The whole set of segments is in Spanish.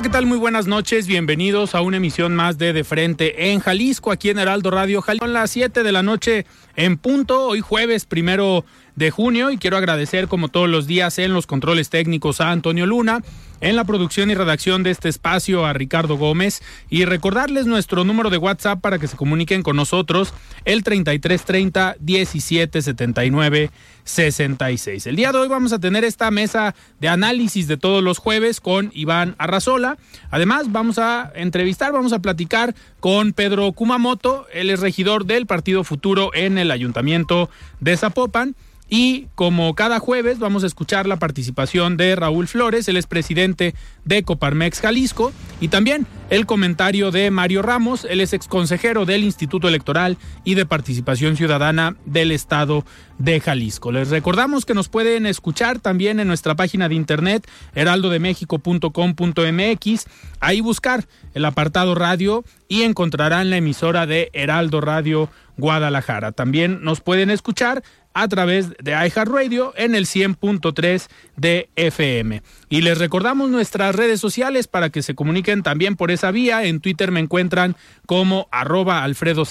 Hola, ¿qué tal? Muy buenas noches. Bienvenidos a una emisión más de De Frente en Jalisco, aquí en Heraldo Radio Jalisco. Son las 7 de la noche en punto, hoy jueves primero de junio, y quiero agradecer, como todos los días, en los controles técnicos a Antonio Luna, en la producción y redacción de este espacio a Ricardo Gómez, y recordarles nuestro número de WhatsApp para que se comuniquen con nosotros, el 3330 1779 66. El día de hoy vamos a tener esta mesa de análisis de todos los jueves con Iván Arrazola. Además, vamos a entrevistar, vamos a platicar con Pedro Kumamoto, él es regidor del Partido Futuro en el Ayuntamiento de Zapopan. Y como cada jueves vamos a escuchar la participación de Raúl Flores, el expresidente de Coparmex Jalisco, y también el comentario de Mario Ramos, él es exconsejero del Instituto Electoral y de Participación Ciudadana del Estado de Jalisco. Les recordamos que nos pueden escuchar también en nuestra página de internet heraldodemexico.com.mx, ahí buscar el apartado radio y encontrarán la emisora de Heraldo Radio Guadalajara. También nos pueden escuchar a través de iHeartRadio en el 100.3 de FM. Y les recordamos nuestras redes sociales para que se comuniquen también por esa vía. En Twitter me encuentran como arroba Alfredo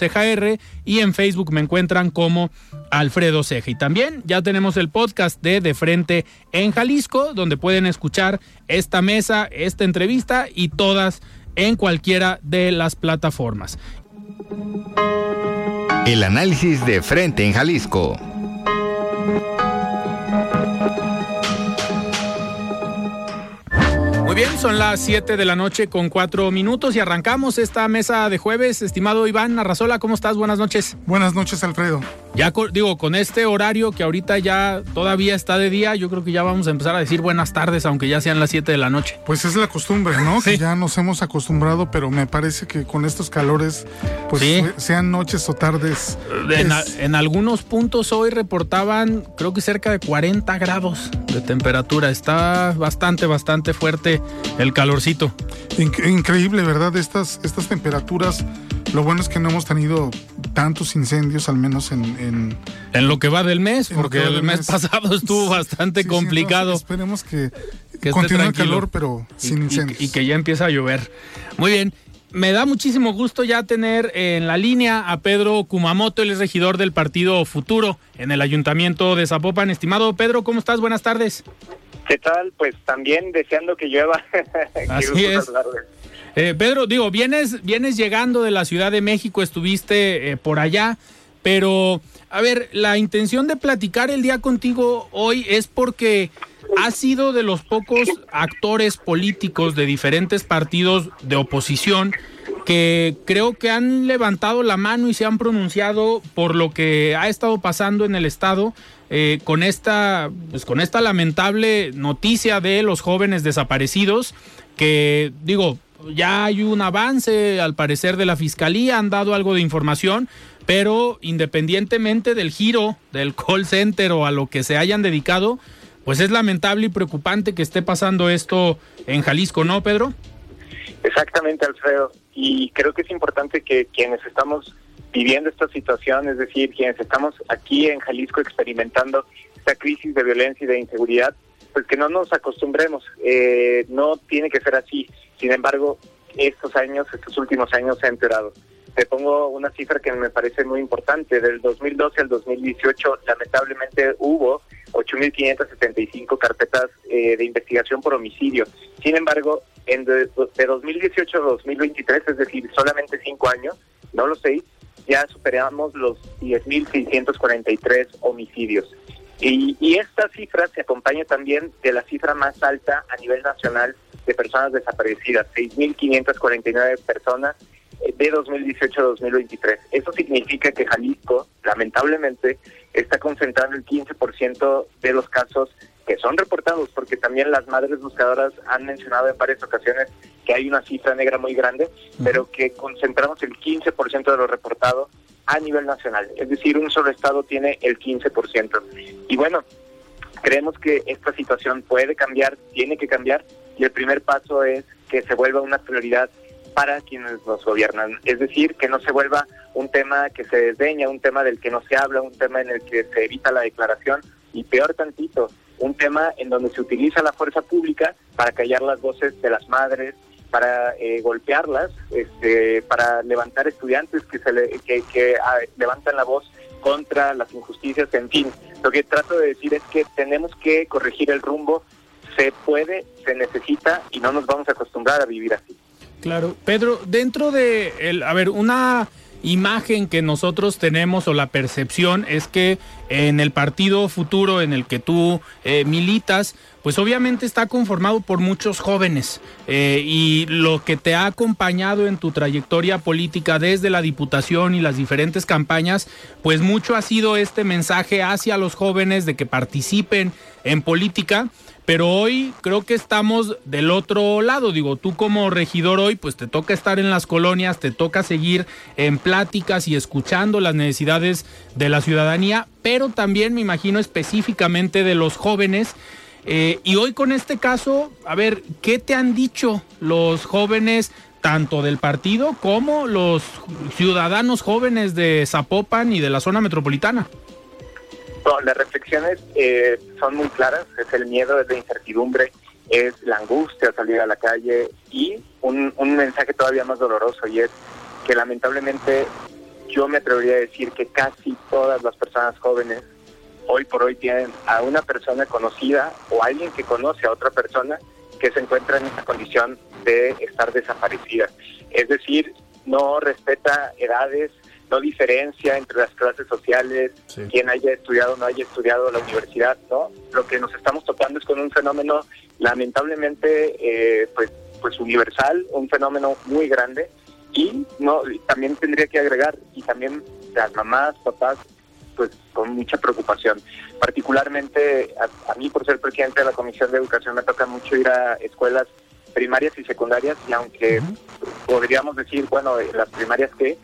y en Facebook me encuentran como Alfredo Ceja. Y también ya tenemos el podcast de De Frente en Jalisco, donde pueden escuchar esta mesa, esta entrevista y todas en cualquiera de las plataformas. El análisis de Frente en Jalisco. Thank you. Muy bien, son las 7 de la noche con 4 minutos y arrancamos esta mesa de jueves. Estimado Iván Arrazola, ¿cómo estás? Buenas noches. Buenas noches, Alfredo. Ya digo, con este horario que ahorita ya todavía está de día, yo creo que ya vamos a empezar a decir buenas tardes, aunque ya sean las 7 de la noche. Pues es la costumbre, ¿no? Que ya nos hemos acostumbrado, pero me parece que con estos calores, pues sean noches o tardes. En, en, algunos puntos hoy reportaban, creo que cerca de 40 grados de temperatura. Está bastante, bastante fuerte el calorcito. increíble, ¿verdad? Estas, estas temperaturas. Lo bueno es que no hemos tenido tantos incendios, al menos en... En, lo que va del mes, porque el mes, pasado estuvo bastante complicado. esperemos que, continúe el calor, pero sin incendios. y que ya empieza a llover. Muy bien, me da muchísimo gusto ya tener en la línea a Pedro Kumamoto, el regidor del Partido Futuro en el Ayuntamiento de Zapopan. Estimado Pedro, ¿cómo estás? Buenas tardes. ¿Qué tal? Pues también deseando que llueva. Así es. Eh, Pedro, digo, vienes, vienes llegando de la Ciudad de México, estuviste eh, por allá, pero a ver, la intención de platicar el día contigo hoy es porque has sido de los pocos actores políticos de diferentes partidos de oposición que creo que han levantado la mano y se han pronunciado por lo que ha estado pasando en el estado eh, con esta pues con esta lamentable noticia de los jóvenes desaparecidos que digo ya hay un avance al parecer de la fiscalía han dado algo de información pero independientemente del giro del call center o a lo que se hayan dedicado pues es lamentable y preocupante que esté pasando esto en Jalisco no Pedro exactamente Alfredo y creo que es importante que quienes estamos viviendo esta situación, es decir, quienes estamos aquí en Jalisco experimentando esta crisis de violencia y de inseguridad, pues que no nos acostumbremos, eh, no tiene que ser así. Sin embargo, estos años, estos últimos años se ha empeorado. Te pongo una cifra que me parece muy importante. Del 2012 al 2018, lamentablemente hubo 8.575 carpetas eh, de investigación por homicidio. Sin embargo, en de, 2018 a 2023, es decir, solamente cinco años, no los seis, ya superamos los 10.643 homicidios. Y, y esta cifra se acompaña también de la cifra más alta a nivel nacional de personas desaparecidas, 6.549 personas de 2018 a 2023. Eso significa que Jalisco, lamentablemente, está concentrando el 15% de los casos que son reportados, porque también las madres buscadoras han mencionado en varias ocasiones que hay una cifra negra muy grande, pero que concentramos el 15% de lo reportado a nivel nacional. Es decir, un solo estado tiene el 15%. Y bueno, creemos que esta situación puede cambiar, tiene que cambiar, y el primer paso es que se vuelva una prioridad para quienes nos gobiernan. Es decir, que no se vuelva un tema que se desdeña, un tema del que no se habla, un tema en el que se evita la declaración y peor tantito, un tema en donde se utiliza la fuerza pública para callar las voces de las madres, para eh, golpearlas, este, para levantar estudiantes que, se le, que, que ah, levantan la voz contra las injusticias, en fin. Lo que trato de decir es que tenemos que corregir el rumbo, se puede, se necesita y no nos vamos a acostumbrar a vivir así. Claro, Pedro, dentro de el, a ver, una imagen que nosotros tenemos o la percepción es que en el partido futuro en el que tú eh, militas, pues obviamente está conformado por muchos jóvenes eh, y lo que te ha acompañado en tu trayectoria política desde la Diputación y las diferentes campañas, pues mucho ha sido este mensaje hacia los jóvenes de que participen en política pero hoy creo que estamos del otro lado. Digo, tú como regidor hoy, pues te toca estar en las colonias, te toca seguir en pláticas y escuchando las necesidades de la ciudadanía, pero también me imagino específicamente de los jóvenes. Eh, y hoy con este caso, a ver, ¿qué te han dicho los jóvenes, tanto del partido como los ciudadanos jóvenes de Zapopan y de la zona metropolitana? Las reflexiones eh, son muy claras, es el miedo, es la incertidumbre, es la angustia salir a la calle y un, un mensaje todavía más doloroso y es que lamentablemente yo me atrevería a decir que casi todas las personas jóvenes hoy por hoy tienen a una persona conocida o alguien que conoce a otra persona que se encuentra en esa condición de estar desaparecida. Es decir, no respeta edades, no diferencia entre las clases sociales, quien haya estudiado o no haya estudiado la universidad, ¿no? Lo que nos estamos topando es con un fenómeno lamentablemente eh, pues, pues universal, un fenómeno muy grande y no también tendría que agregar y también las mamás, papás pues con mucha preocupación. Particularmente a, mí por ser presidente de la Comisión de Educación me toca mucho ir a escuelas primarias y secundarias y aunque podríamos decir, bueno, las primarias que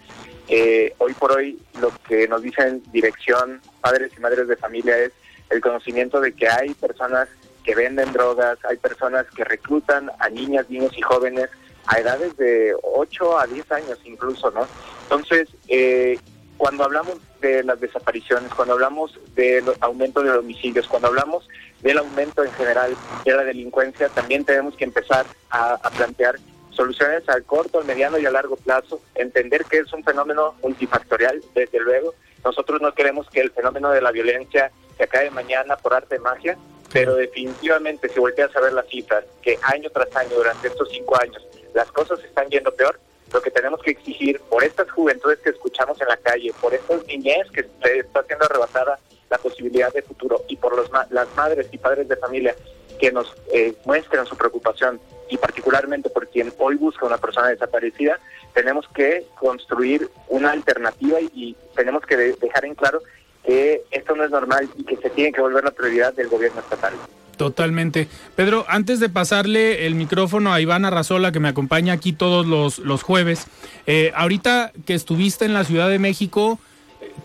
eh, hoy por hoy lo que nos dicen dirección, padres y madres de familia es el conocimiento de que hay personas que venden drogas, hay personas que reclutan a niñas, niños y jóvenes a edades de 8 a 10 años incluso, ¿no? Entonces, eh, cuando hablamos de las desapariciones, cuando hablamos del aumento de homicidios, cuando hablamos del aumento en general de la delincuencia, también tenemos que empezar a plantear soluciones al corto, al mediano y a largo plazo, entender que es un fenómeno multifactorial, desde luego. Nosotros no queremos que el fenómeno de la violencia se acabe mañana por arte de magia, pero definitivamente si volteas a ver las cifras, que año tras año, durante estos cinco años, las cosas están yendo peor, lo que tenemos que exigir por estas juventudes que escuchamos en la calle, por estas niñez que se está siendo arrebatada la posibilidad de futuro y por los las madres y padres de familia que nos eh, muestran su preocupación y particularmente por quien hoy busca una persona desaparecida, tenemos que construir una alternativa y, tenemos que dejar en claro que esto no es normal y que se tiene que volver la prioridad del gobierno estatal. Totalmente. Pedro, antes de pasarle el micrófono a Iván Arrazola, que me acompaña aquí todos los, los jueves, eh, ahorita que estuviste en la Ciudad de México,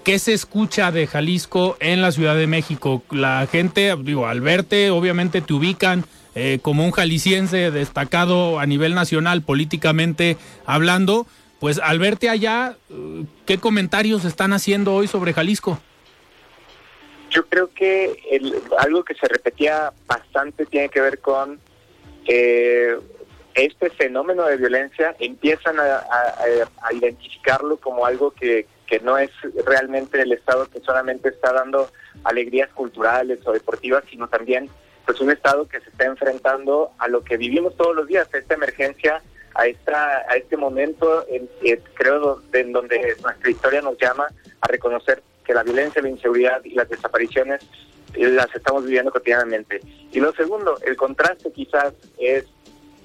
¿qué se escucha de Jalisco en la Ciudad de México? La gente, digo, al verte, obviamente te ubican, eh, como un jalisciense destacado a nivel nacional políticamente hablando, pues al verte allá, eh, ¿qué comentarios están haciendo hoy sobre Jalisco? Yo creo que algo que se repetía bastante tiene que ver con eh, este fenómeno de violencia empiezan a, identificarlo como algo que, que no es realmente el Estado que solamente está dando alegrías culturales o deportivas, sino también pues un Estado que se está enfrentando a lo que vivimos todos los días, a esta emergencia, a esta a este momento, en, creo, en donde nuestra historia nos llama a reconocer que la violencia, la inseguridad y las desapariciones eh, las estamos viviendo cotidianamente. Y lo segundo, el contraste quizás es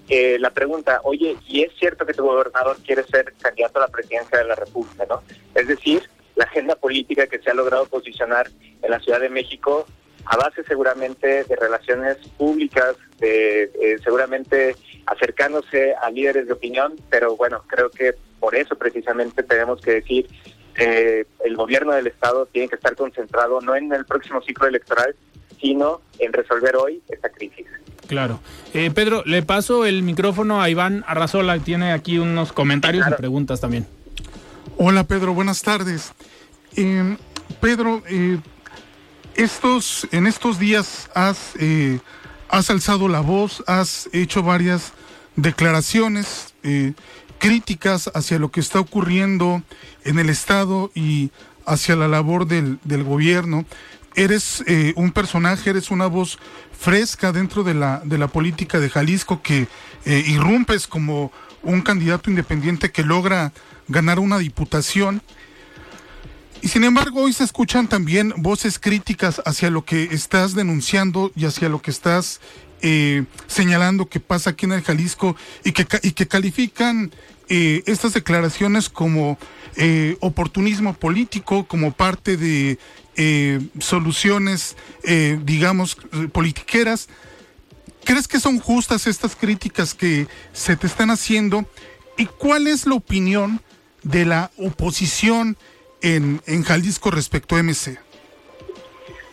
eh, la pregunta, oye, ¿y es cierto que tu gobernador quiere ser candidato a la presidencia de la República, no? Es decir, la agenda política que se ha logrado posicionar en la Ciudad de México a base seguramente de relaciones públicas, de eh, seguramente acercándose a líderes de opinión, pero bueno, creo que por eso precisamente tenemos que decir eh, el gobierno del Estado tiene que estar concentrado no en el próximo ciclo electoral, sino en resolver hoy esta crisis. Claro. Eh, Pedro, le paso el micrófono a Iván Arrazola, tiene aquí unos comentarios y preguntas también. Hola Pedro, buenas tardes. Eh, Pedro, eh, estos, en estos días has, eh, has alzado la voz, has hecho varias declaraciones críticas hacia lo que está ocurriendo en el Estado y hacia la labor del, del gobierno. Eres un personaje, eres una voz fresca dentro de la, de la política de Jalisco que irrumpes como un candidato independiente que logra ganar una diputación. Y sin embargo, hoy se escuchan también voces críticas hacia lo que estás denunciando y hacia lo que estás eh, señalando que pasa aquí en el Jalisco y que, y que califican eh, estas declaraciones como eh, oportunismo político, como parte de soluciones, digamos, politiqueras. ¿Crees que son justas estas críticas que se te están haciendo? ¿Y cuál es la opinión de la oposición en, en Jalisco respecto a MC?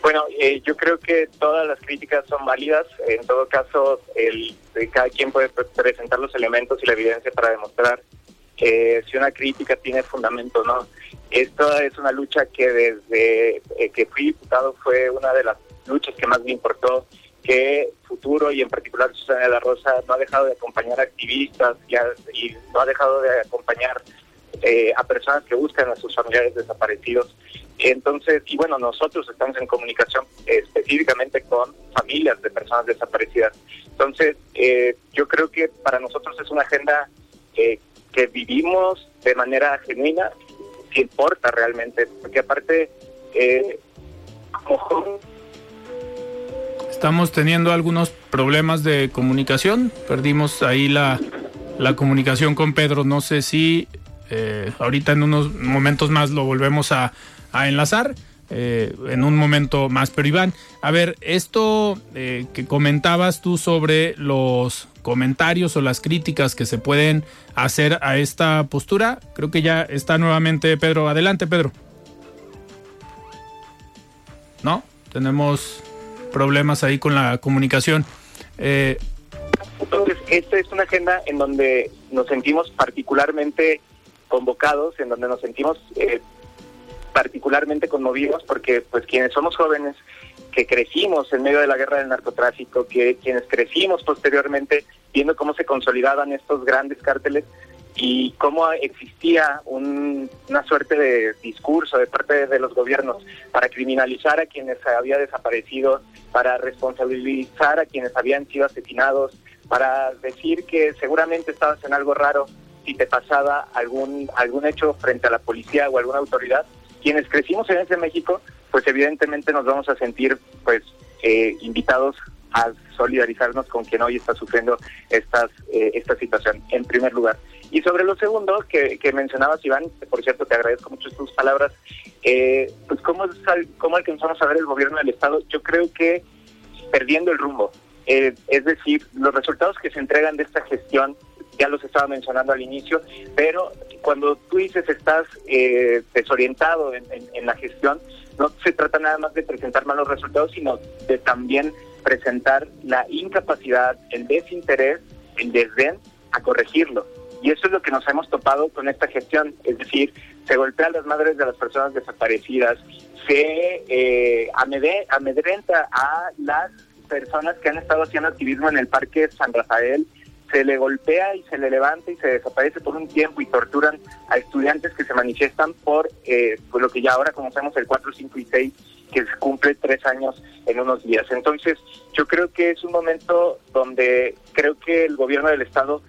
Bueno, eh, yo creo que todas las críticas son válidas. En todo caso, el, cada quien puede presentar los elementos y la evidencia para demostrar eh, si una crítica tiene fundamento no. Esto es una lucha que desde eh, que fui diputado fue una de las luchas que más me importó, que Futuro y en particular Susana de la Rosa no ha dejado de acompañar activistas y, y no ha dejado de acompañar eh, a personas que buscan a sus familiares desaparecidos. Entonces, y bueno, nosotros estamos en comunicación específicamente con familias de personas desaparecidas. Entonces, eh, yo creo que para nosotros es una agenda eh, que vivimos de manera genuina, que importa realmente, porque aparte, Estamos teniendo algunos problemas de comunicación, perdimos ahí la, la comunicación con Pedro, no sé si eh, ahorita en unos momentos más lo volvemos a, enlazar. Eh, en un momento más. Pero Iván, a ver, esto eh, que comentabas tú sobre los comentarios o las críticas que se pueden hacer a esta postura, creo que ya está nuevamente Pedro. Adelante, Pedro. ¿No? Tenemos problemas ahí con la comunicación. Entonces, esta es una agenda en donde nos sentimos particularmente convocados, en donde nos sentimos eh, particularmente conmovidos porque pues quienes somos jóvenes que crecimos en medio de la guerra del narcotráfico, que quienes crecimos posteriormente viendo cómo se consolidaban estos grandes cárteles y cómo existía una suerte de discurso de parte de los gobiernos para criminalizar a quienes había desaparecido, para responsabilizar a quienes habían sido asesinados, para decir que seguramente estabas en algo raro si te pasaba algún, algún hecho frente a la policía o alguna autoridad. Quienes crecimos en ese México, pues evidentemente nos vamos a sentir pues eh, invitados a solidarizarnos con quien hoy está sufriendo estas, eh, esta situación, en primer lugar. Y sobre lo segundo que, que mencionabas, Iván, por cierto te agradezco mucho tus palabras, eh, pues ¿cómo, ¿cómo alcanzamos a ver el gobierno del Estado? Yo creo que perdiendo el rumbo. es decir, los resultados que se entregan de esta gestión ya los estaba mencionando al inicio, pero cuando tú dices estás eh, desorientado en, la gestión, no se trata nada más de presentar malos resultados, sino de también presentar la incapacidad, el desinterés, el desdén a corregirlo. Y eso es lo que nos hemos topado con esta gestión, es decir, se golpean las madres de las personas desaparecidas, se eh, amedrenta a las personas que han estado haciendo activismo en el Parque San Rafael, se le golpea y se le levanta y se desaparece por un tiempo y torturan a estudiantes que se manifiestan por, eh, por lo que ya ahora conocemos el 4, 5 y 6, que se cumple tres años en unos días. Entonces, yo creo que es un momento donde creo que el gobierno del Estado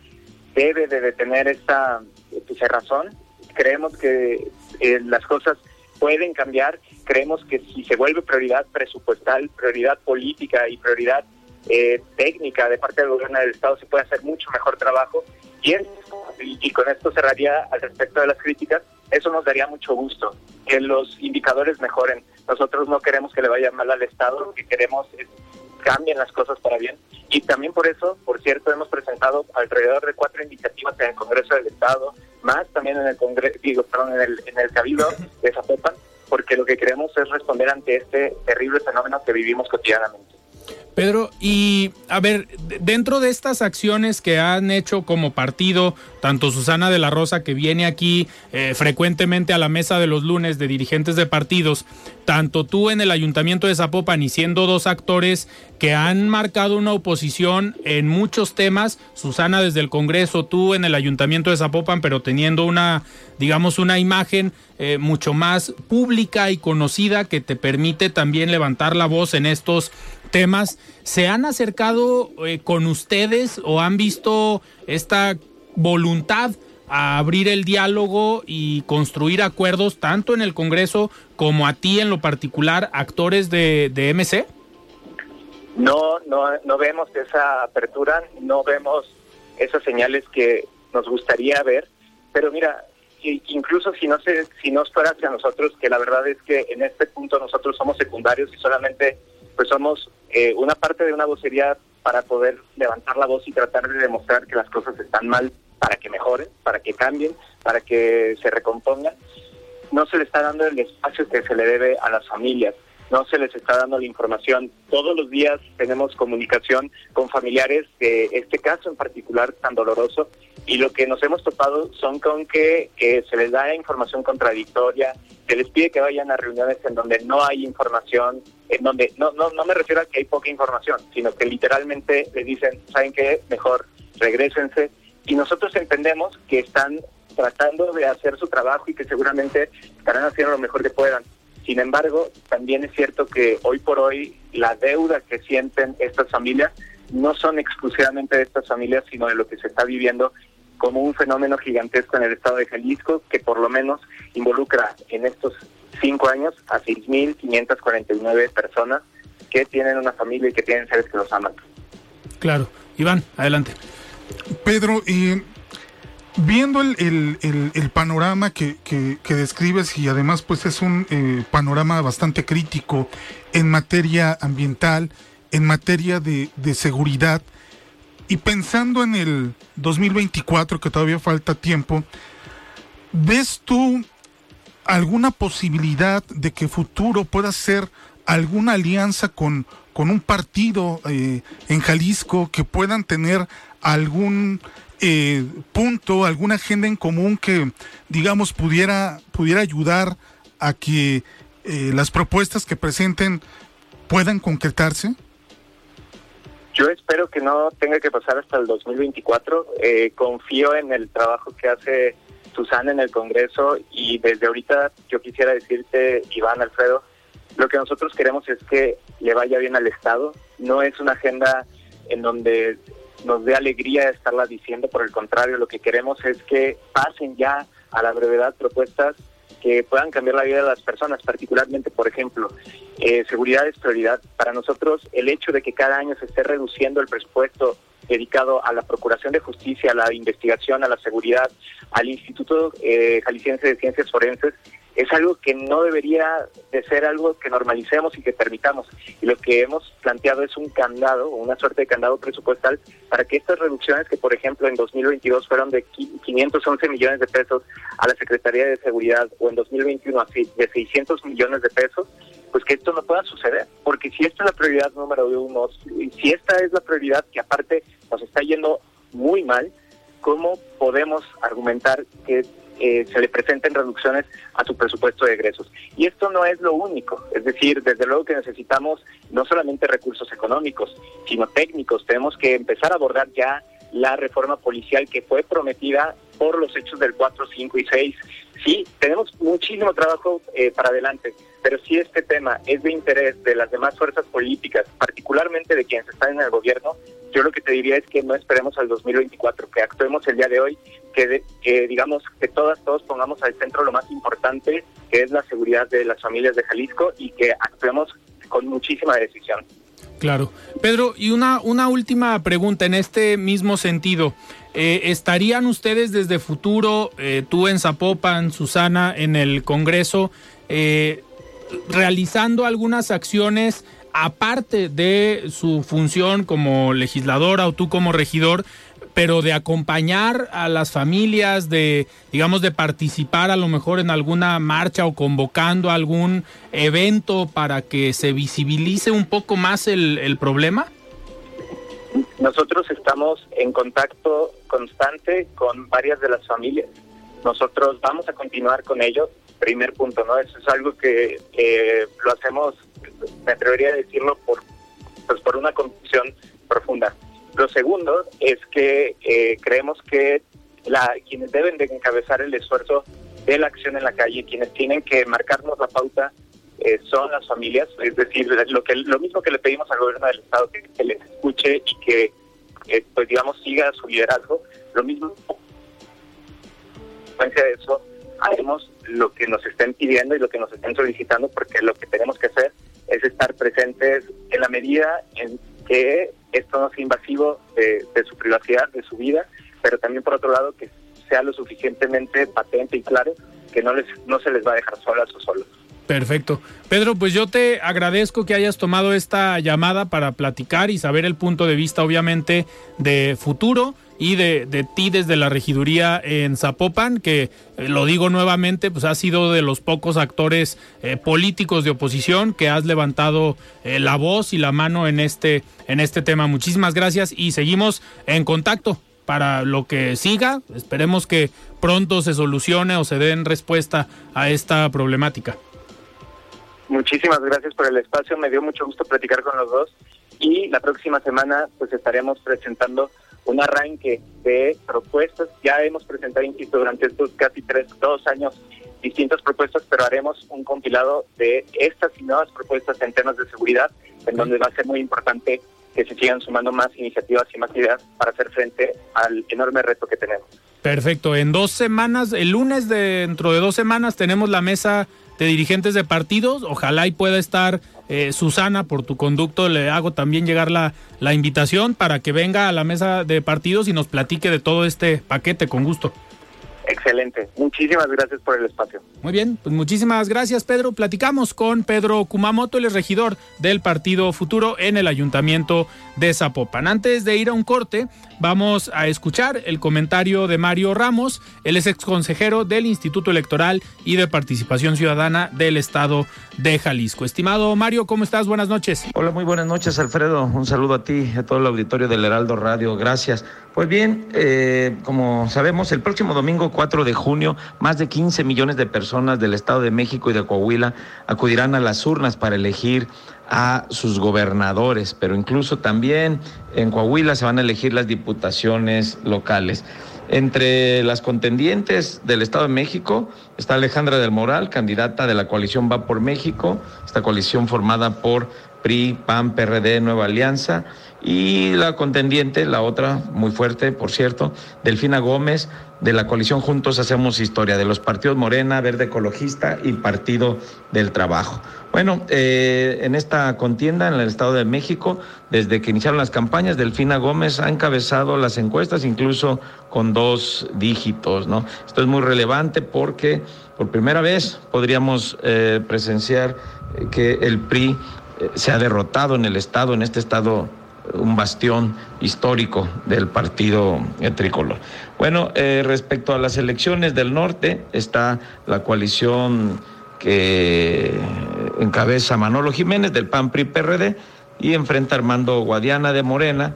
debe de detener esta pues, razón. Creemos que eh, las cosas pueden cambiar. Creemos que si se vuelve prioridad presupuestal, prioridad política y prioridad eh, técnica de parte del gobierno del Estado, se puede hacer mucho mejor trabajo. Y, con esto cerraría al respecto de las críticas, eso nos daría mucho gusto, que los indicadores mejoren. Nosotros no queremos que le vaya mal al Estado, lo que queremos es cambien las cosas para bien. Y también por eso, por cierto, hemos presentado alrededor de cuatro iniciativas en el Congreso del Estado, más también en el Congreso, digo, perdón, en el, en el Cabildo de Zapopan, porque lo que queremos es responder ante este terrible fenómeno que vivimos cotidianamente. Pedro, y a ver, dentro de estas acciones que han hecho como partido, tanto Susana de la Rosa, que viene aquí eh, frecuentemente a la mesa de los lunes de dirigentes de partidos, tanto tú en el ayuntamiento de Zapopan y siendo dos actores que han marcado una oposición en muchos temas, Susana desde el Congreso, tú en el ayuntamiento de Zapopan, pero teniendo una, digamos, una imagen eh, mucho más pública y conocida que te permite también levantar la voz en estos temas. ¿Se han acercado eh, con ustedes o han visto esta voluntad a abrir el diálogo y construir acuerdos tanto en el Congreso como a ti en lo particular, actores de, de MC? No, no, no vemos esa apertura, no vemos esas señales que nos gustaría ver, pero mira, incluso si no se, si no fuera hacia nosotros, que la verdad es que en este punto nosotros somos secundarios y solamente pues somos eh, una parte de una vocería para poder levantar la voz y tratar de demostrar que las cosas están mal para que mejoren, para que cambien, para que se recompongan. No se le está dando el espacio que se le debe a las familias, no se les está dando la información. Todos los días tenemos comunicación con familiares de este caso en particular tan doloroso y lo que nos hemos topado son con que se les da información contradictoria, se les pide que vayan a reuniones en donde no hay información, en donde no, no, no me refiero a que hay poca información, sino que literalmente les dicen, ¿saben qué? Mejor regresense. Y nosotros entendemos que están tratando de hacer su trabajo y que seguramente estarán haciendo lo mejor que puedan. Sin embargo, también es cierto que hoy por hoy la deuda que sienten estas familias no son exclusivamente de estas familias, sino de lo que se está viviendo como un fenómeno gigantesco en el estado de Jalisco que por lo menos involucra en estos cinco años a 6.549 personas que tienen una familia y que tienen seres que los aman. Claro. Iván, adelante. Pedro, y viendo el, el, panorama que, que, describes y además pues es un eh, panorama bastante crítico en materia ambiental, en materia de, de seguridad, y pensando en el 2024, que todavía falta tiempo, ¿ves tú alguna posibilidad de que futuro pueda ser alguna alianza con, con un partido eh, en Jalisco que puedan tener algún eh, punto, alguna agenda en común que, digamos, pudiera, pudiera ayudar a que eh, las propuestas que presenten puedan concretarse? Yo espero que no tenga que pasar hasta el 2024. Eh, confío en el trabajo que hace Susana en el Congreso y desde ahorita yo quisiera decirte, Iván Alfredo, lo que nosotros queremos es que le vaya bien al Estado. No es una agenda en donde nos dé alegría estarla diciendo, por el contrario, lo que queremos es que pasen ya a la brevedad propuestas que puedan cambiar la vida de las personas, particularmente, por ejemplo, eh, seguridad es prioridad. Para nosotros, el hecho de que cada año se esté reduciendo el presupuesto dedicado a la Procuración de Justicia, a la investigación, a la seguridad, al Instituto eh, Jalisciense de Ciencias Forenses, es algo que no debería de ser algo que normalicemos y que permitamos. Y lo que hemos planteado es un candado, una suerte de candado presupuestal para que estas reducciones que, por ejemplo, en 2022 fueron de 511 millones de pesos a la Secretaría de Seguridad o en 2021 de 600 millones de pesos, pues que esto no pueda suceder. Porque si esta es la prioridad número uno, si esta es la prioridad que aparte nos está yendo muy mal, ¿cómo podemos argumentar que eh, se le presenten reducciones a su presupuesto de egresos. Y esto no es lo único, es decir, desde luego que necesitamos no solamente recursos económicos, sino técnicos. Tenemos que empezar a abordar ya la reforma policial que fue prometida por los hechos del 4, 5 y 6. Sí, tenemos muchísimo trabajo eh, para adelante, pero si este tema es de interés de las demás fuerzas políticas, particularmente de quienes están en el gobierno, yo lo que te diría es que no esperemos al 2024, que actuemos el día de hoy, que, digamos que todas, todos pongamos al centro lo más importante, que es la seguridad de las familias de Jalisco y que actuemos con muchísima decisión. Claro. Pedro, y una, una última pregunta en este mismo sentido. Eh, ¿Estarían ustedes desde futuro, eh, tú en Zapopan, Susana, en el Congreso, eh, realizando algunas acciones aparte de su función como legisladora o tú como regidor, pero de acompañar a las familias, de, digamos, de participar a lo mejor en alguna marcha o convocando algún evento para que se visibilice un poco más el, problema? Nosotros estamos en contacto constante con varias de las familias. Nosotros vamos a continuar con ello. Primer punto, ¿no? Eso es algo que lo hacemos, me atrevería a decirlo, por, pues por una convicción profunda. Lo segundo es que eh, creemos que la, quienes deben de encabezar el esfuerzo de la acción en la calle, quienes tienen que marcarnos la pauta, eh, son las familias, es decir, lo que lo mismo que le pedimos al gobierno del estado que, les escuche y que eh, pues digamos siga su liderazgo, lo mismo de eso haremos lo que nos estén pidiendo y lo que nos estén solicitando porque lo que tenemos que hacer es estar presentes en la medida en que esto no sea invasivo de, su privacidad, de su vida, pero también por otro lado que sea lo suficientemente patente y claro que no les no se les va a dejar solas o solos. Perfecto. Pedro, pues yo te agradezco que hayas tomado esta llamada para platicar y saber el punto de vista, obviamente, de futuro y de, de ti desde la regiduría en Zapopan, que eh, lo digo nuevamente, pues has sido de los pocos actores eh, políticos de oposición que has levantado eh, la voz y la mano en este, en este tema. Muchísimas gracias y seguimos en contacto para lo que siga. Esperemos que pronto se solucione o se den respuesta a esta problemática. Muchísimas gracias por el espacio, me dio mucho gusto platicar con los dos y la próxima semana pues estaremos presentando un arranque de propuestas. Ya hemos presentado, insisto, durante estos casi tres, dos años distintas propuestas, pero haremos un compilado de estas y nuevas propuestas en temas de seguridad, en donde va a ser muy importante que se sigan sumando más iniciativas y más ideas para hacer frente al enorme reto que tenemos. Perfecto. En dos semanas, el lunes dentro de dos semanas tenemos la mesa de dirigentes de partidos. Ojalá y pueda estar eh, Susana por tu conducto. Le hago también llegar la, la invitación para que venga a la mesa de partidos y nos platique de todo este paquete con gusto. Excelente. Muchísimas gracias por el espacio. Muy bien, pues muchísimas gracias, Pedro. Platicamos con Pedro Kumamoto, el regidor del Partido Futuro en el Ayuntamiento de Zapopan. Antes de ir a un corte, vamos a escuchar el comentario de Mario Ramos, él es ex consejero del Instituto Electoral y de Participación Ciudadana del Estado de Jalisco. Estimado Mario, ¿cómo estás? Buenas noches. Hola, muy buenas noches, Alfredo. Un saludo a ti, a todo el auditorio del Heraldo Radio. Gracias. Pues bien, eh, como sabemos, el próximo domingo 4 de junio, más de 15 millones de personas del Estado de México y de Coahuila acudirán a las urnas para elegir a sus gobernadores, pero incluso también en Coahuila se van a elegir las diputaciones locales. Entre las contendientes del Estado de México está Alejandra del Moral, candidata de la coalición Va por México, esta coalición formada por PRI, PAN, PRD, Nueva Alianza, y la contendiente, la otra, muy fuerte, por cierto, Delfina Gómez, de la coalición Juntos Hacemos Historia, de los partidos Morena, Verde Ecologista y Partido del Trabajo. Bueno, eh, en esta contienda en el Estado de México, desde que iniciaron las campañas, Delfina Gómez ha encabezado las encuestas, incluso con dos dígitos, ¿no? Esto es muy relevante porque por primera vez podríamos eh, presenciar que el PRI eh, se ha derrotado en el Estado, en este Estado un bastión histórico del partido tricolor. Bueno, eh, respecto a las elecciones del norte, está la coalición que encabeza Manolo Jiménez del PAN PRI PRD y enfrenta a Armando Guadiana de Morena,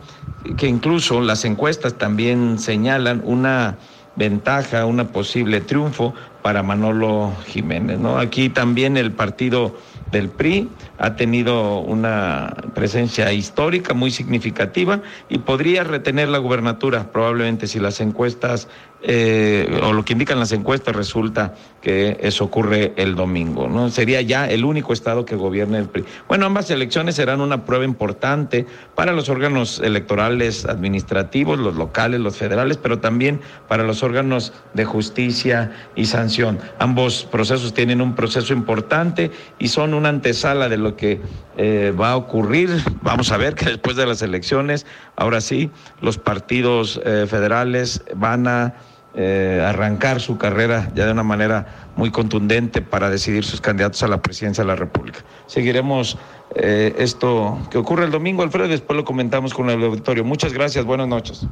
que incluso las encuestas también señalan una ventaja, una posible triunfo para Manolo Jiménez. ¿no? Aquí también el partido del PRI ha tenido una presencia histórica muy significativa y podría retener la gubernatura probablemente si las encuestas eh, o lo que indican las encuestas resulta que eso ocurre el domingo. ¿no? Sería ya el único estado que gobierne el PRI. Bueno, ambas elecciones serán una prueba importante para los órganos electorales administrativos, los locales, los federales, pero también para los órganos de justicia y sanción. Ambos procesos tienen un proceso importante y son una antesala de lo que eh, va a ocurrir. Vamos a ver que después de las elecciones, ahora sí, los partidos eh, federales van a eh, arrancar su carrera ya de una manera muy contundente para decidir sus candidatos a la presidencia de la República. Seguiremos eh, esto que ocurre el domingo, Alfredo, después lo comentamos con el auditorio. Muchas gracias, buenas noches.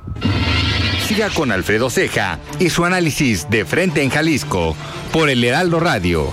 Siga con Alfredo Ceja y su análisis de frente en Jalisco por el Heraldo Radio.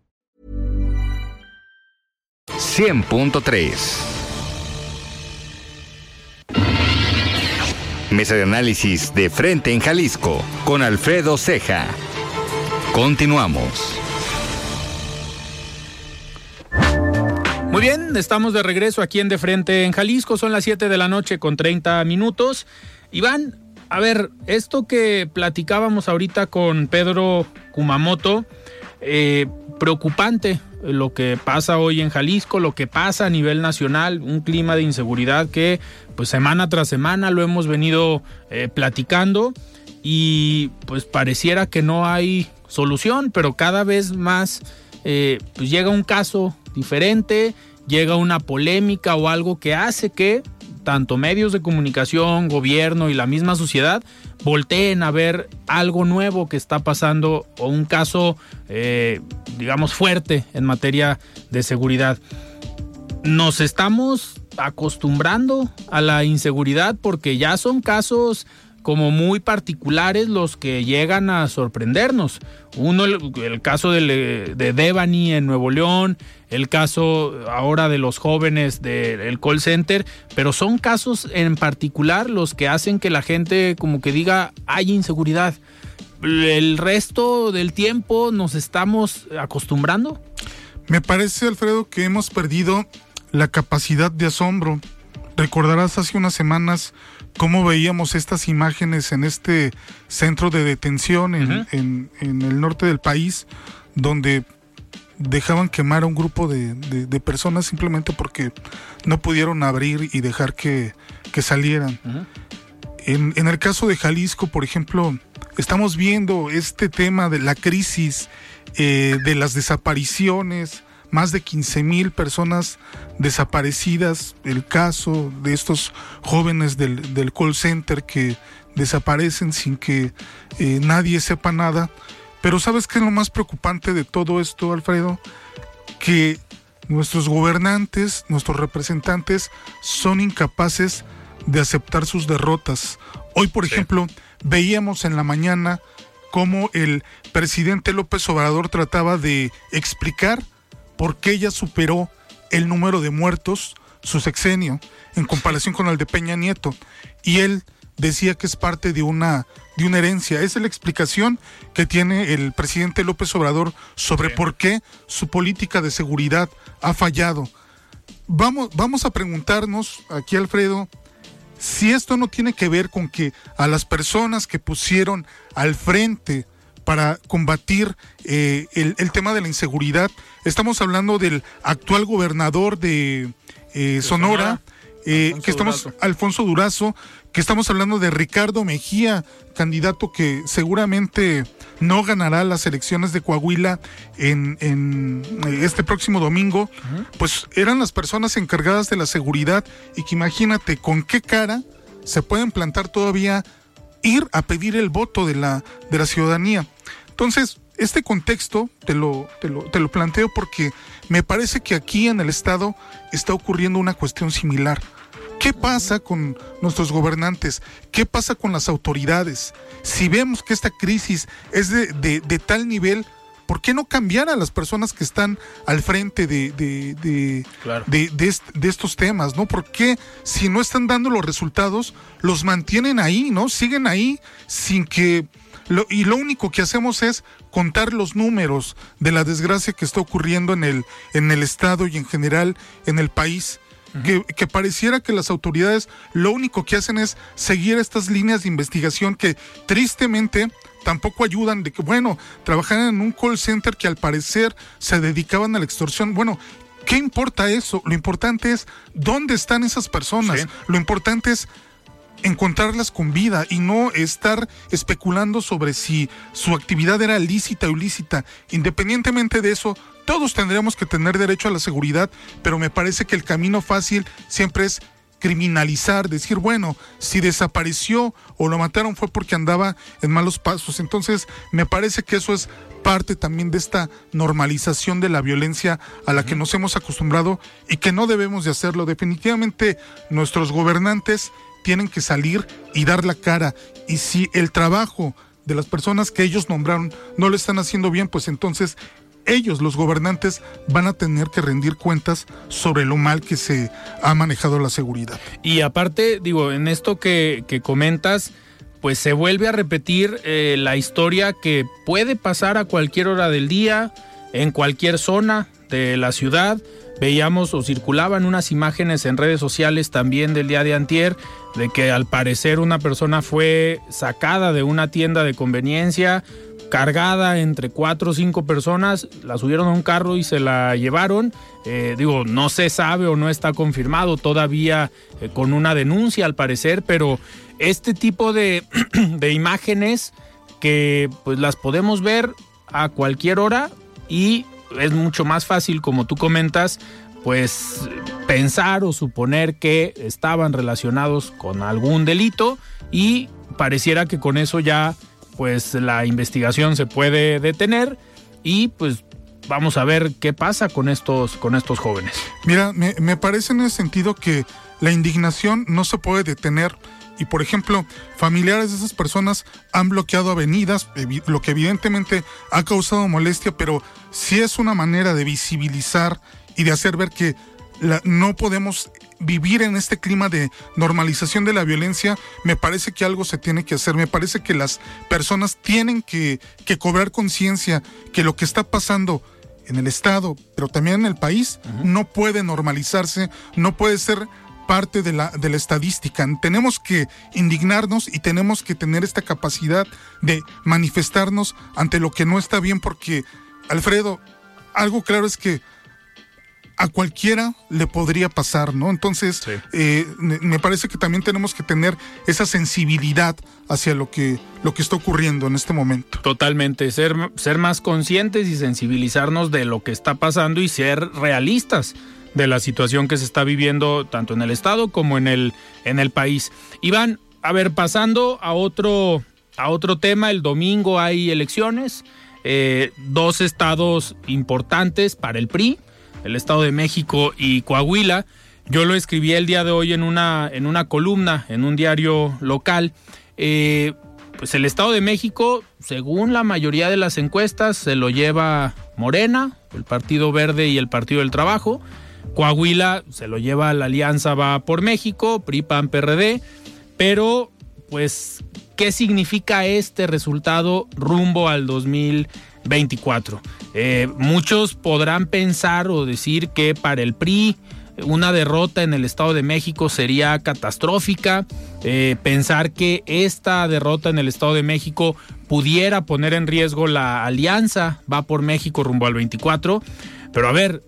100.3 Mesa de análisis de frente en Jalisco con Alfredo Ceja. Continuamos. Muy bien, estamos de regreso aquí en De Frente en Jalisco. Son las 7 de la noche con 30 minutos. Iván, a ver, esto que platicábamos ahorita con Pedro Kumamoto, eh, preocupante lo que pasa hoy en Jalisco, lo que pasa a nivel nacional, un clima de inseguridad que pues semana tras semana lo hemos venido eh, platicando y pues pareciera que no hay solución, pero cada vez más eh, pues llega un caso diferente, llega una polémica o algo que hace que tanto medios de comunicación, gobierno y la misma sociedad volteen a ver algo nuevo que está pasando o un caso, eh, digamos, fuerte en materia de seguridad. Nos estamos acostumbrando a la inseguridad porque ya son casos como muy particulares los que llegan a sorprendernos. Uno, el, caso de, de Devani en Nuevo León, el caso ahora de los jóvenes del call center, pero son casos en particular los que hacen que la gente como que diga hay inseguridad. El resto del tiempo nos estamos acostumbrando. Me parece, Alfredo, que hemos perdido la capacidad de asombro. Recordarás hace unas semanas cómo veíamos estas imágenes en este centro de detención en, el norte del país, donde dejaban quemar a un grupo de, personas simplemente porque no pudieron abrir y dejar que, salieran. en, en, el caso de Jalisco, por ejemplo, estamos viendo este tema de la crisis eh, de las desapariciones, más de 15 mil personas desaparecidas, el caso de estos jóvenes del, call center que desaparecen sin que eh, nadie sepa nada. Pero ¿sabes qué es lo más preocupante de todo esto, Alfredo? Que nuestros gobernantes, nuestros representantes son incapaces de aceptar sus derrotas. Hoy, por ejemplo, veíamos en la mañana cómo el presidente López Obrador trataba de explicar porque ella superó el número de muertos, su sexenio, en comparación con el de Peña Nieto. Y él decía que es parte de una, de una herencia. Esa es la explicación que tiene el presidente López Obrador sobre por qué su política de seguridad ha fallado. Vamos, vamos a preguntarnos aquí, Alfredo, si esto no tiene que ver con que a las personas que pusieron al frente para combatir eh, el, el, tema de la inseguridad. Estamos hablando del actual gobernador de, eh, Sonora, eh, que estamos, Alfonso Durazo, que estamos hablando de Ricardo Mejía, candidato que seguramente no ganará las elecciones de Coahuila en, en este próximo domingo, pues eran las personas encargadas de la seguridad y que imagínate con qué cara se pueden plantar todavía ir a pedir el voto de la, de la ciudadanía. Entonces, este contexto te lo, te lo, te lo planteo porque me parece que aquí en el Estado está ocurriendo una cuestión similar. ¿Qué pasa con nuestros gobernantes? ¿Qué pasa con las autoridades? Si vemos que esta crisis es de, de, de tal nivel, ¿por qué no cambiar a las personas que están al frente de, de, de, Claro. de, de est- de estos temas? ¿no? ¿Por qué si no están dando los resultados, los mantienen ahí, ¿no? Siguen ahí sin que... Lo, y lo único que hacemos es contar los números de la desgracia que está ocurriendo en el, en el Estado y en general en el país. Que, que pareciera que las autoridades lo único que hacen es seguir estas líneas de investigación que tristemente tampoco ayudan de que, bueno, trabajaban en un call center que al parecer se dedicaban a la extorsión. Bueno, ¿qué importa eso? Lo importante es dónde están esas personas. Sí. Lo importante es encontrarlas con vida y no estar especulando sobre si su actividad era lícita o ilícita. Independientemente de eso, todos tendríamos que tener derecho a la seguridad, pero me parece que el camino fácil siempre es criminalizar, decir, bueno, si desapareció o lo mataron fue porque andaba en malos pasos. Entonces, me parece que eso es parte también de esta normalización de la violencia a la que nos hemos acostumbrado y que no debemos de hacerlo. Definitivamente nuestros gobernantes tienen que salir y dar la cara. Y si el trabajo de las personas que ellos nombraron no lo están haciendo bien, pues entonces ellos, los gobernantes, van a tener que rendir cuentas sobre lo mal que se ha manejado la seguridad. Y aparte, digo, en esto que, que comentas, pues se vuelve a repetir eh, la historia que puede pasar a cualquier hora del día, en cualquier zona de la ciudad. Veíamos o circulaban unas imágenes en redes sociales también del día de antier de que al parecer una persona fue sacada de una tienda de conveniencia, cargada entre cuatro o cinco personas, la subieron a un carro y se la llevaron. Eh, digo, no se sabe o no está confirmado todavía eh, con una denuncia al parecer, pero este tipo de, de imágenes que pues las podemos ver a cualquier hora y es mucho más fácil, como tú comentas, pues pensar o suponer que estaban relacionados con algún delito y pareciera que con eso ya pues la investigación se puede detener y pues vamos a ver qué pasa con estos con estos jóvenes. Mira, me, parece en ese sentido que la indignación no se puede detener. Y por ejemplo, familiares de esas personas han bloqueado avenidas, lo que evidentemente ha causado molestia, pero sí es una manera de visibilizar y de hacer ver que la- no podemos vivir en este clima de normalización de la violencia, me parece que algo se tiene que hacer, me parece que las personas tienen que, que cobrar conciencia que lo que está pasando en el Estado, pero también en el país, no puede normalizarse, no puede ser parte de la, de la estadística. Tenemos que indignarnos y tenemos que tener esta capacidad de manifestarnos ante lo que no está bien, porque, Alfredo, algo claro es que a cualquiera le podría pasar, ¿no? Entonces, Sí. eh, me me parece que también tenemos que tener esa sensibilidad hacia lo que, lo que está ocurriendo en este momento. Totalmente, ser, ser más conscientes y sensibilizarnos de lo que está pasando y ser realistas de la situación que se está viviendo tanto en el estado como en el, en el país. Iván, a ver, pasando a otro, a otro tema, el domingo hay elecciones, eh, dos estados importantes para el PRI, el Estado de México y Coahuila. Yo lo escribí el día de hoy en una, en una columna, en un diario local. Eh, pues el Estado de México, según la mayoría de las encuestas, se lo lleva Morena, el Partido Verde y el Partido del Trabajo. Coahuila se lo lleva la Alianza Va por México, PRI, PAN, PRD. Pero, pues, ¿qué significa este resultado rumbo al 2024? Eh, muchos podrán pensar o decir que para el PRI una derrota en el Estado de México sería catastrófica. Eh, pensar que esta derrota en el Estado de México pudiera poner en riesgo la alianza, va por México rumbo al 24. Pero a ver,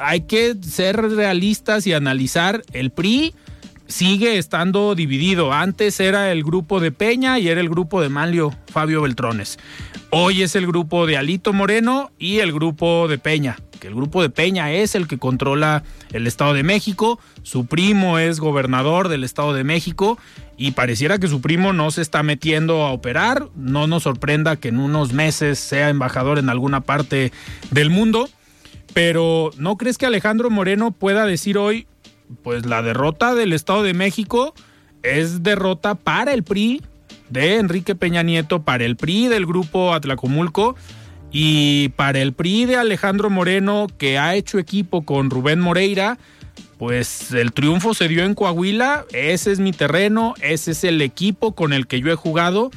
hay que ser realistas y analizar el PRI sigue estando dividido. Antes era el grupo de Peña y era el grupo de Manlio Fabio Beltrones. Hoy es el grupo de Alito Moreno y el grupo de Peña. Que el grupo de Peña es el que controla el Estado de México. Su primo es gobernador del Estado de México y pareciera que su primo no se está metiendo a operar. No nos sorprenda que en unos meses sea embajador en alguna parte del mundo. Pero ¿no crees que Alejandro Moreno pueda decir hoy, pues la derrota del Estado de México es derrota para el PRI de Enrique Peña Nieto, para el PRI del grupo Atlacomulco y para el PRI de Alejandro Moreno que ha hecho equipo con Rubén Moreira. Pues el triunfo se dio en Coahuila, ese es mi terreno, ese es el equipo con el que yo he jugado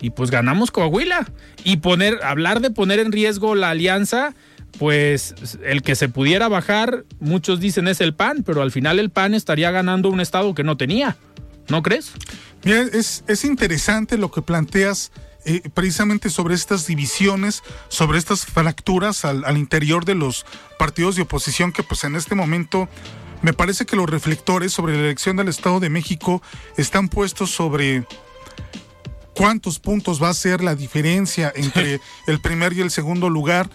y pues ganamos Coahuila. Y poner, hablar de poner en riesgo la alianza, pues el que se pudiera bajar, muchos dicen es el PAN, pero al final el PAN estaría ganando un estado que no tenía. ¿No crees? Mira, es, es interesante lo que planteas eh, precisamente sobre estas divisiones, sobre estas fracturas al, al, interior de los partidos de oposición que pues en este momento me parece que los reflectores sobre la elección del Estado de México están puestos sobre cuántos puntos va a ser la diferencia entre el primer y el segundo lugar.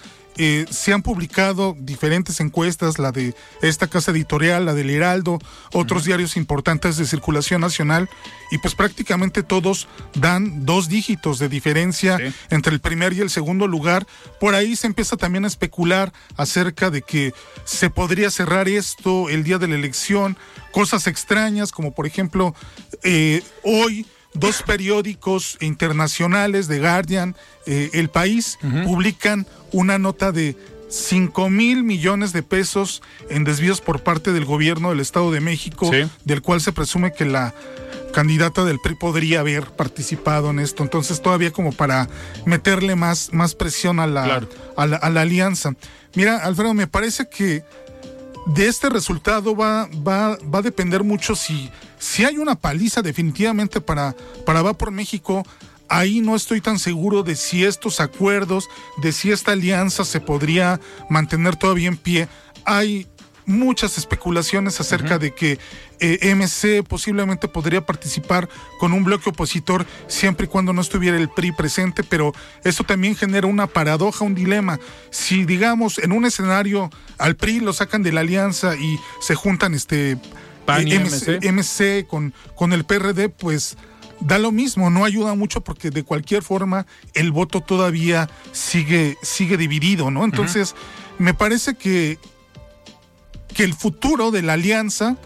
Eh, se han publicado diferentes encuestas, la de esta casa editorial, la del Heraldo, otros diarios importantes de circulación nacional, y pues prácticamente todos dan dos dígitos de diferencia sí. entre el primer y el segundo lugar. Por ahí se empieza también a especular acerca de que se podría cerrar esto el día de la elección, cosas extrañas como por ejemplo eh, hoy dos periódicos internacionales, The Guardian, eh, El País, uh -huh. publican una nota de 5 mil millones de pesos en desvíos por parte del gobierno del Estado de México, sí. del cual se presume que la candidata del PRI podría haber participado en esto. Entonces, todavía como para meterle más, más presión a la, claro. a la, a la alianza. Mira, Alfredo, me parece que de este resultado va, va, va a depender mucho si, si hay una paliza definitivamente para, para Va por México. Ahí no estoy tan seguro de si estos acuerdos, de si esta alianza se podría mantener todavía en pie. Hay muchas especulaciones acerca uh -huh. de que eh, MC posiblemente podría participar con un bloque opositor siempre y cuando no estuviera el PRI presente, pero eso también genera una paradoja, un dilema. Si digamos en un escenario al PRI lo sacan de la alianza y se juntan este MC, MC. MC con, con el PRD, pues da lo mismo, no ayuda mucho porque de cualquier forma el voto todavía sigue, sigue dividido, ¿no? Entonces, uh -huh. me parece que que el futuro de la alianza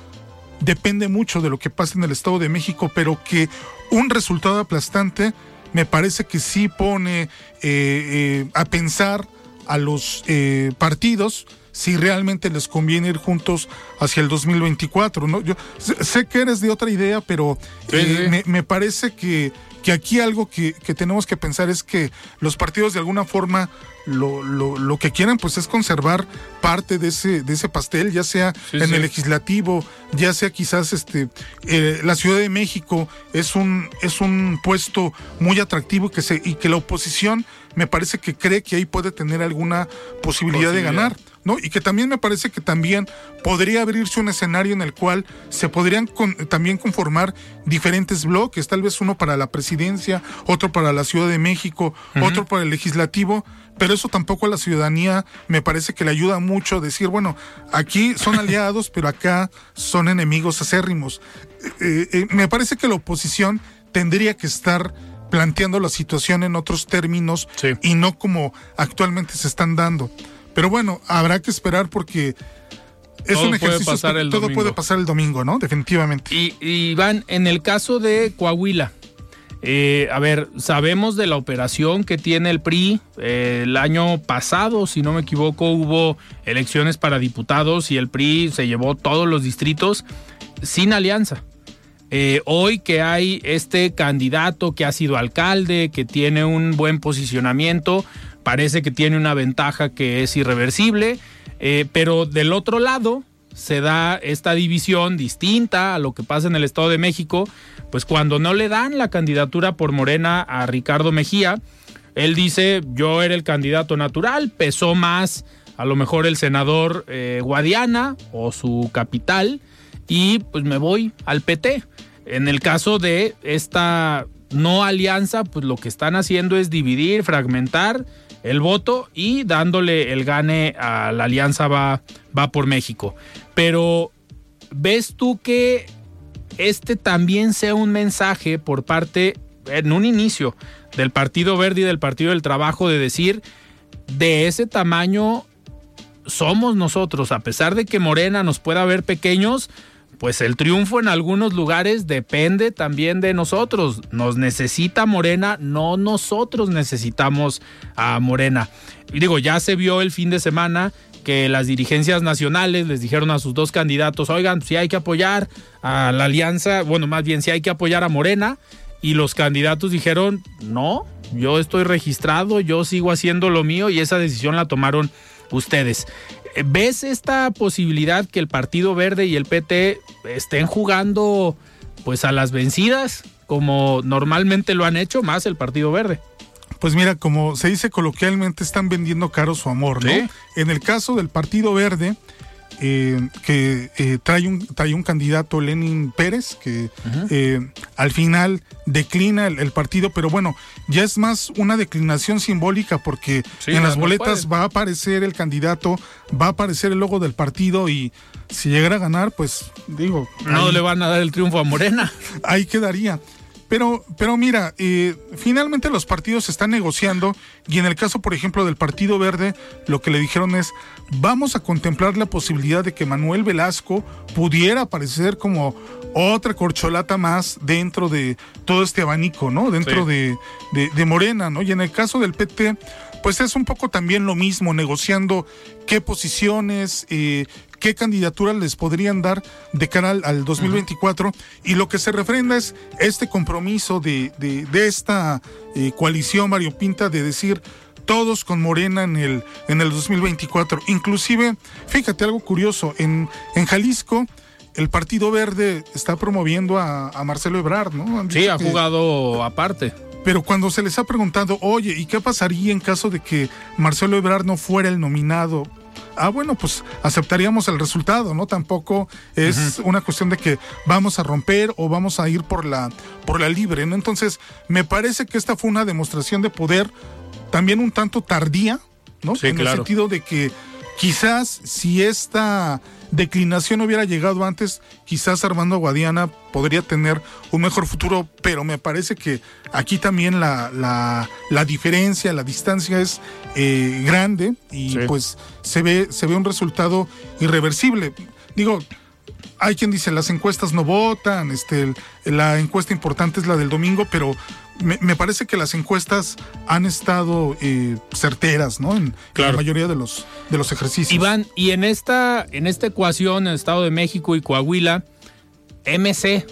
depende mucho de lo que pasa en el Estado de México, pero que un resultado aplastante me parece que sí pone eh, eh, a pensar a los eh, partidos si realmente les conviene ir juntos hacia el 2024. ¿no? Yo sé que eres de otra idea, pero sí, sí. Me, me, parece que, que aquí algo que, que, tenemos que pensar es que los partidos de alguna forma lo, lo, lo, que quieren pues es conservar parte de ese, de ese pastel, ya sea sí, en el legislativo, ya sea quizás este eh, la Ciudad de México es un, es un puesto muy atractivo que se, y que la oposición me parece que cree que ahí puede tener alguna posibilidad, posibilidad. de ganar. ¿No? Y que también me parece que también podría abrirse un escenario en el cual se podrían con, también conformar diferentes bloques, tal vez uno para la presidencia, otro para la Ciudad de México, uh -huh. otro para el legislativo, pero eso tampoco a la ciudadanía me parece que le ayuda mucho decir, bueno, aquí son aliados, pero acá son enemigos acérrimos. Eh, eh, me parece que la oposición tendría que estar planteando la situación en otros términos sí. y no como actualmente se están dando. Pero bueno, habrá que esperar porque es todo un ejercicio. Puede pasar el todo domingo. puede pasar el domingo, ¿no? Definitivamente. Y, y Iván, en el caso de Coahuila, eh, a ver, sabemos de la operación que tiene el PRI. Eh, el año pasado, si no me equivoco, hubo elecciones para diputados y el PRI se llevó todos los distritos sin alianza. Eh, hoy que hay este candidato que ha sido alcalde, que tiene un buen posicionamiento, parece que tiene una ventaja que es irreversible, eh, pero del otro lado, se da esta división distinta a lo que pasa en el Estado de México, pues cuando no le dan la candidatura por Morena a Ricardo Mejía, él dice, yo era el candidato natural, pesó más a lo mejor el senador eh, Guadiana o su capital y pues me voy al PT. En el caso de esta no alianza, pues lo que están haciendo es dividir, fragmentar el voto y dándole el gane a la alianza va, va por México. Pero ¿ves tú que este también sea un mensaje por parte, en un inicio, del Partido Verde y del Partido del Trabajo de decir, de ese tamaño somos nosotros, a pesar de que Morena nos pueda ver pequeños, pues el triunfo en algunos lugares depende también de nosotros. Nos necesita Morena, no nosotros necesitamos a Morena. Y digo, ya se vio el fin de semana que las dirigencias nacionales les dijeron a sus dos candidatos, oigan, si hay que apoyar a la alianza, bueno, más bien si hay que apoyar a Morena, y los candidatos dijeron, no, yo estoy registrado, yo sigo haciendo lo mío y esa decisión la tomaron ustedes. ¿Ves esta posibilidad que el Partido Verde y el PT estén jugando pues a las vencidas como normalmente lo han hecho más el Partido Verde? Pues mira, como se dice coloquialmente, están vendiendo caro su amor, ¿no? En el caso del Partido Verde, eh, que eh, trae, un, trae un candidato, Lenin Pérez, que eh, al final declina el, partido, pero bueno, ya es más una declinación simbólica porque en las boletas va a aparecer el candidato, va a aparecer el logo del partido y si llegara a ganar, pues digo... No le van a dar el triunfo a Morena. ahí quedaría. Pero, pero mira, eh, finalmente los partidos están negociando y en el caso, por ejemplo, del Partido Verde, lo que le dijeron es, vamos a contemplar la posibilidad de que Manuel Velasco pudiera aparecer como otra corcholata más dentro de todo este abanico, ¿no? Dentro de, de, Morena, ¿no? Y en el caso del PT, pues es un poco también lo mismo, negociando qué posiciones, eh, qué candidaturas les podrían dar de cara al, 2024 y lo que se refrenda es este compromiso de, de, esta eh, coalición variopinta de decir todos con Morena en el, en el 2024. Inclusive, fíjate algo curioso, en, en Jalisco el Partido Verde está promoviendo a, Marcelo Ebrard, ¿no? Sí, ha jugado aparte. Pero cuando se les ha preguntado, oye, ¿y qué pasaría en caso de que Marcelo Ebrard no fuera el nominado ah, bueno, pues aceptaríamos el resultado, ¿no? Tampoco es una cuestión de que vamos a romper o vamos a ir por la, por la libre, ¿no? Entonces, me parece que esta fue una demostración de poder también un tanto tardía, ¿no? Sí, en el sentido de que quizás si esta declinación hubiera llegado antes, quizás Armando Guadiana podría tener un mejor futuro, pero me parece que aquí también la, la, diferencia, la distancia es eh, grande y pues se ve, se ve un resultado irreversible. Digo, hay quien dice las encuestas no votan, este, la encuesta importante es la del domingo, pero me, parece que las encuestas han estado eh, certeras, ¿no? En, la mayoría de los, de los ejercicios. Iván, y en esta, en esta ecuación, el Estado de México y Coahuila, MC,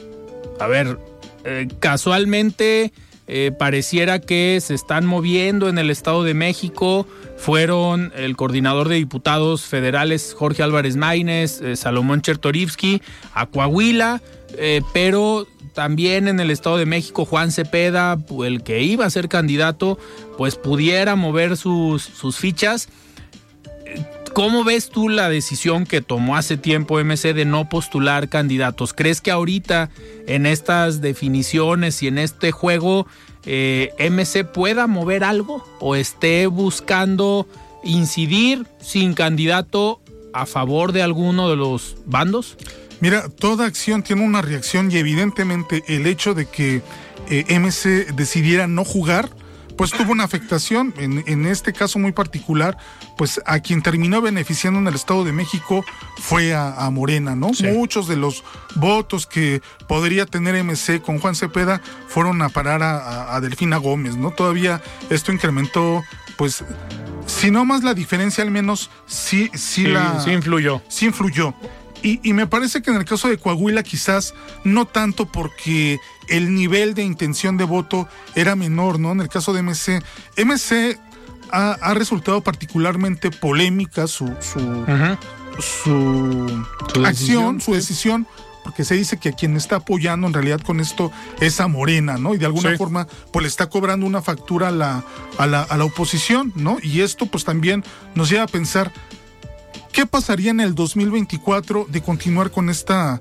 a ver, eh, casualmente eh, pareciera que se están moviendo en el Estado de México. Fueron el coordinador de diputados federales Jorge Álvarez Maínez, Salomón Chertorivsky, a Coahuila, pero también en el Estado de México Juan Cepeda, el que iba a ser candidato, pues pudiera mover sus, sus fichas. ¿Cómo ves tú la decisión que tomó hace tiempo MC de no postular candidatos? ¿Crees que ahorita en estas definiciones y en este juego eh, MC pueda mover algo o esté buscando incidir sin candidato a favor de alguno de los bandos? Mira, toda acción tiene una reacción y evidentemente el hecho de que eh, MC decidiera no jugar, pues tuvo una afectación. En, este caso muy particular, pues a quien terminó beneficiando en el Estado de México fue a, Morena, ¿no? Muchos de los votos que podría tener MC con Juan Cepeda fueron a parar a, Delfina Gómez, ¿no? Todavía esto incrementó, pues, si no más la diferencia, al menos sí, sí, la. Sí influyó. Sí influyó. Y, me parece que en el caso de Coahuila quizás no tanto porque el nivel de intención de voto era menor, ¿no? En el caso de MC, MC ha, resultado particularmente polémica su, su, acción, su decisión, porque se dice que a quien está apoyando en realidad con esto es a Morena, ¿no? Y de alguna forma, pues le está cobrando una factura a la, a la, a la oposición, ¿no? Y esto pues también nos lleva a pensar, ¿qué pasaría en el 2024 de continuar con esta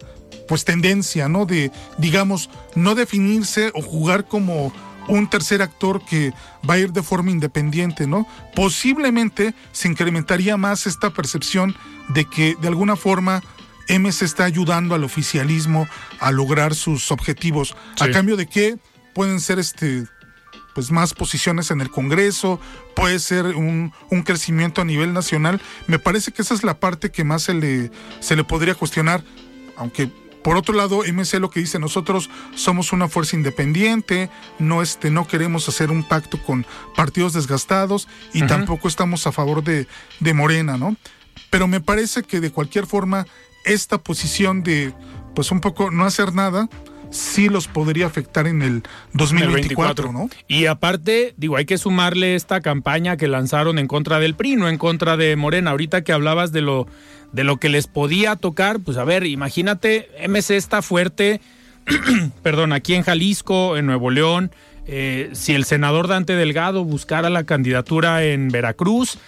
pues tendencia, ¿no? De, digamos, no definirse o jugar como un tercer actor que va a ir de forma independiente, ¿no? Posiblemente se incrementaría más esta percepción de que de alguna forma MC está ayudando al oficialismo a lograr sus objetivos. A cambio de que pueden ser este pues más posiciones en el Congreso, puede ser un, un, crecimiento a nivel nacional. Me parece que esa es la parte que más se le, se le podría cuestionar, aunque por otro lado, MC lo que dice, nosotros somos una fuerza independiente, no, este, no queremos hacer un pacto con partidos desgastados y tampoco estamos a favor de, de Morena, ¿no? Pero me parece que de cualquier forma, esta posición de, pues un poco no hacer nada, sí los podría afectar en el 2024, ¿no? Y aparte, digo, hay que sumarle esta campaña que lanzaron en contra del PRI, no en contra de Morena. Ahorita que hablabas de lo de lo que les podía tocar, pues a ver, imagínate, MC está fuerte, perdón, aquí en Jalisco, en Nuevo León, eh, si el senador Dante Delgado buscara la candidatura en Veracruz,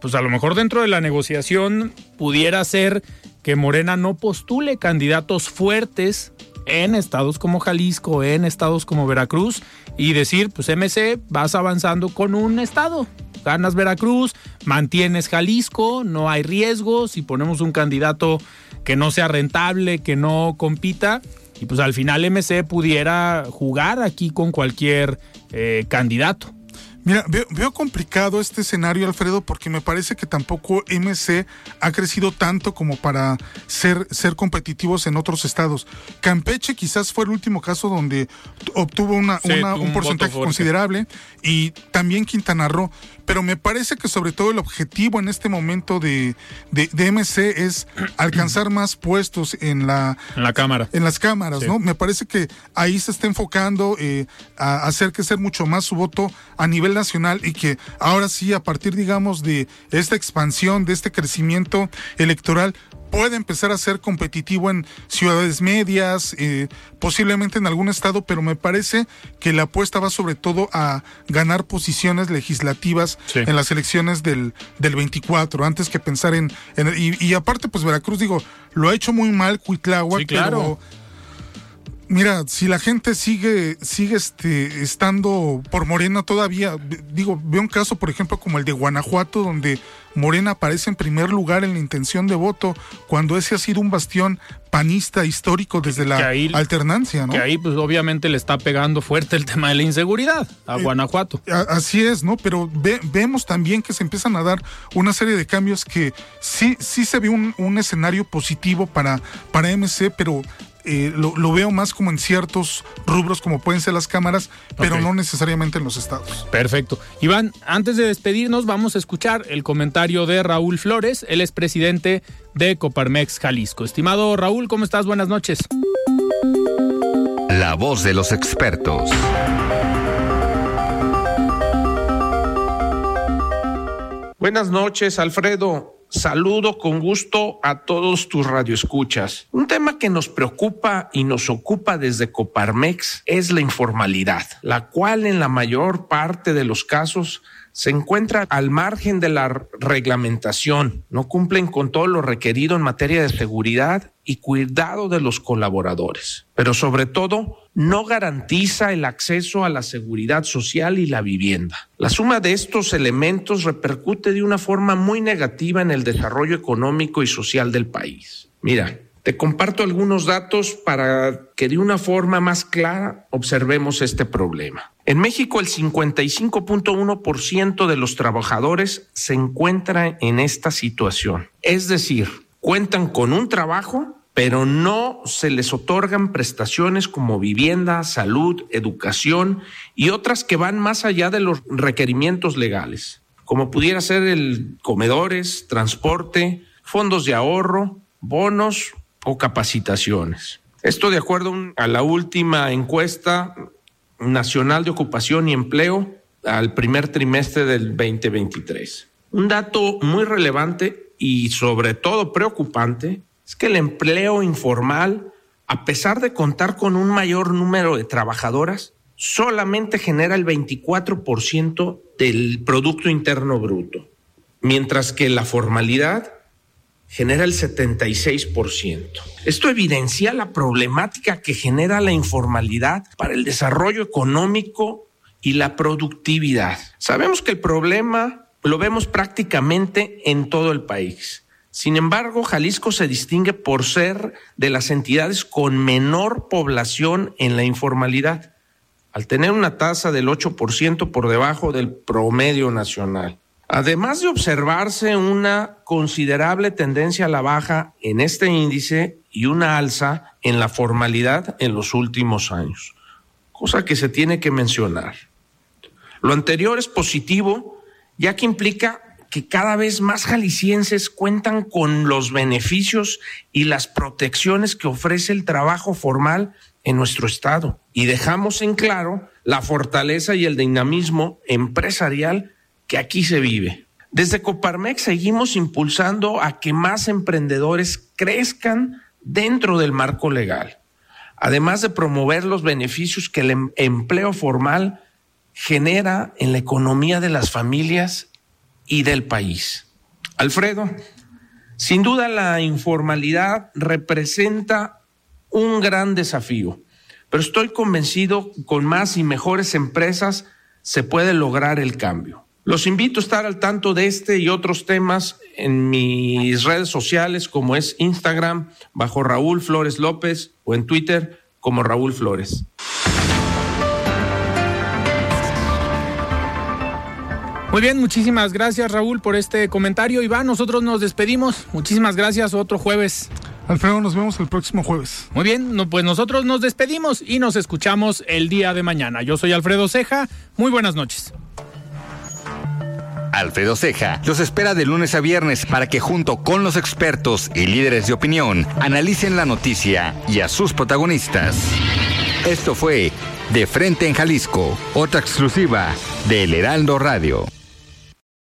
pues a lo mejor dentro de la negociación pudiera ser que Morena no postule candidatos fuertes en estados como Jalisco, en estados como Veracruz, y decir, pues MC, vas avanzando con un estado, ganas Veracruz, mantienes Jalisco, no hay riesgos, si ponemos un candidato que no sea rentable, que no compita, y pues al final MC pudiera jugar aquí con cualquier eh, candidato. Mira, veo, complicado este escenario, Alfredo, porque me parece que tampoco MC ha crecido tanto como para ser, ser competitivos en otros estados. Campeche quizás fue el último caso donde obtuvo una, un, porcentaje considerable y también Quintana Roo. Pero me parece que sobre todo el objetivo en este momento de, de, MC es alcanzar más puestos en la, en la cámara. En las cámaras, ¿no? Me parece que ahí se está enfocando eh, a hacer crecer mucho más su voto a nivel nacional y que ahora sí, a partir, digamos, de esta expansión, de este crecimiento electoral, puede empezar a ser competitivo en ciudades medias, eh, posiblemente en algún estado, pero me parece que la apuesta va sobre todo a ganar posiciones legislativas en las elecciones del, del 24, antes que pensar en... y, aparte, pues Veracruz, digo, lo ha hecho muy mal Cuitláhuac, claro. pero Mira, si la gente sigue, sigue este, estando por Morena todavía, digo, veo un caso, por ejemplo, como el de Guanajuato, donde Morena aparece en primer lugar en la intención de voto, cuando ese ha sido un bastión panista histórico desde la alternancia, ¿no? Que ahí, pues, obviamente le está pegando fuerte el tema de la inseguridad a eh, Guanajuato. así es, ¿no? Pero vemos también que se empiezan a dar una serie de cambios que sí, sí se ve un, un escenario positivo para, para MC, pero eh, lo, veo más como en ciertos rubros como pueden ser las cámaras, pero no necesariamente en los estados. Perfecto. Iván, antes de despedirnos vamos a escuchar el comentario de Raúl Flores, él es presidente de Coparmex Jalisco. Estimado Raúl, ¿cómo estás? Buenas noches. La voz de los expertos. Buenas noches, Alfredo. Saludo con gusto a todos tus radioescuchas. Un tema que nos preocupa y nos ocupa desde Coparmex es la informalidad, la cual en la mayor parte de los casos se encuentra al margen de la reglamentación, no cumplen con todo lo requerido en materia de seguridad y cuidado de los colaboradores, pero sobre todo no garantiza el acceso a la seguridad social y la vivienda. La suma de estos elementos repercute de una forma muy negativa en el desarrollo económico y social del país. Mira, te comparto algunos datos para que de una forma más clara observemos este problema. En México el 55.1% de los trabajadores se encuentra en esta situación. Es decir, cuentan con un trabajo, pero no se les otorgan prestaciones como vivienda, salud, educación y otras que van más allá de los requerimientos legales, como pudiera ser el comedores, transporte, fondos de ahorro, bonos o capacitaciones. Esto de acuerdo a la última encuesta nacional de ocupación y empleo al primer trimestre del 2023. Un dato muy relevante y sobre todo preocupante es que el empleo informal, a pesar de contar con un mayor número de trabajadoras, solamente genera el 24% del Producto Interno Bruto, mientras que la formalidad genera el 76%. Esto evidencia la problemática que genera la informalidad para el desarrollo económico y la productividad. Sabemos que el problema lo vemos prácticamente en todo el país. Sin embargo, Jalisco se distingue por ser de las entidades con menor población en la informalidad, al tener una tasa del 8% por debajo del promedio nacional. Además de observarse una considerable tendencia a la baja en este índice y una alza en la formalidad en los últimos años, cosa que se tiene que mencionar. Lo anterior es positivo, ya que implica que cada vez más jaliscienses cuentan con los beneficios y las protecciones que ofrece el trabajo formal en nuestro estado y dejamos en claro la fortaleza y el dinamismo empresarial que aquí se vive. Desde Coparmex seguimos impulsando a que más emprendedores crezcan dentro del marco legal, además de promover los beneficios que el em-, empleo formal genera en la economía de las familias y del país. Alfredo, sin duda la informalidad representa un gran desafío, pero estoy convencido con más y mejores empresas se puede lograr el cambio. Los invito a estar al tanto de este y otros temas en mis redes sociales como es Instagram bajo Raúl Flores López o en Twitter como Raúl Flores. Muy bien, muchísimas gracias Raúl por este comentario. Iván, nosotros nos despedimos. Muchísimas gracias, otro jueves. Alfredo, nos vemos el próximo jueves. Muy bien, pues nosotros nos despedimos y nos escuchamos el día de mañana. Yo soy Alfredo Ceja. Muy buenas noches. Alfredo Ceja los espera de lunes a viernes para que junto con los expertos y líderes de opinión analicen la noticia y a sus protagonistas. Esto fue De Frente en Jalisco, otra exclusiva de El Heraldo Radio.